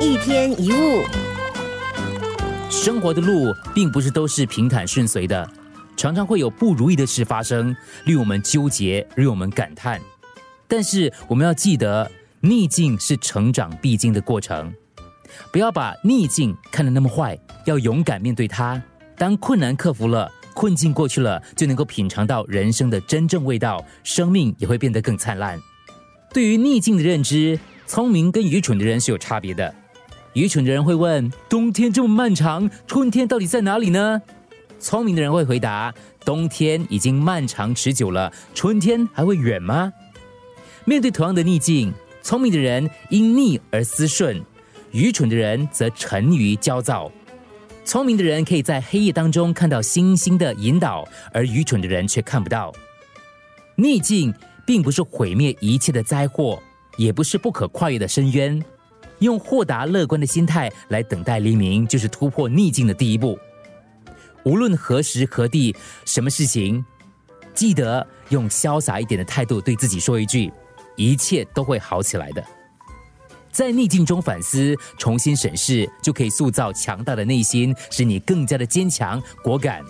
一天一物，生活的路并不是都是平坦顺遂的，常常会有不如意的事发生，令我们纠结，令我们感叹。但是我们要记得，逆境是成长必经的过程，不要把逆境看得那么坏，要勇敢面对它。当困难克服了，困境过去了，就能够品尝到人生的真正味道，生命也会变得更灿烂。对于逆境的认知，聪明跟愚蠢的人是有差别的。愚蠢的人会问：冬天这么漫长，春天到底在哪里呢？聪明的人会回答：冬天已经漫长持久了，春天还会远吗？面对同样的逆境，聪明的人因逆而思顺，愚蠢的人则沉于焦躁。聪明的人可以在黑夜当中看到星星的引导，而愚蠢的人却看不到。逆境。并不是毁灭一切的灾祸，也不是不可跨越的深渊。用豁达乐观的心态来等待黎明，就是突破逆境的第一步。无论何时何地，什么事情，记得用潇洒一点的态度对自己说一句：“一切都会好起来的。”在逆境中反思、重新审视，就可以塑造强大的内心，使你更加的坚强果敢。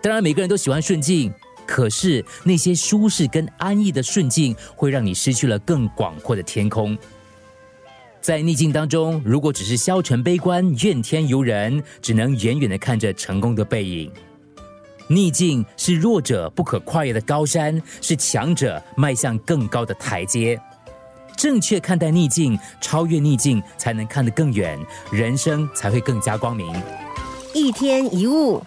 当然，每个人都喜欢顺境。可是那些舒适跟安逸的顺境，会让你失去了更广阔的天空。在逆境当中，如果只是消沉悲观、怨天尤人，只能远远的看着成功的背影。逆境是弱者不可跨越的高山，是强者迈向更高的台阶。正确看待逆境，超越逆境，才能看得更远，人生才会更加光明。一天一物。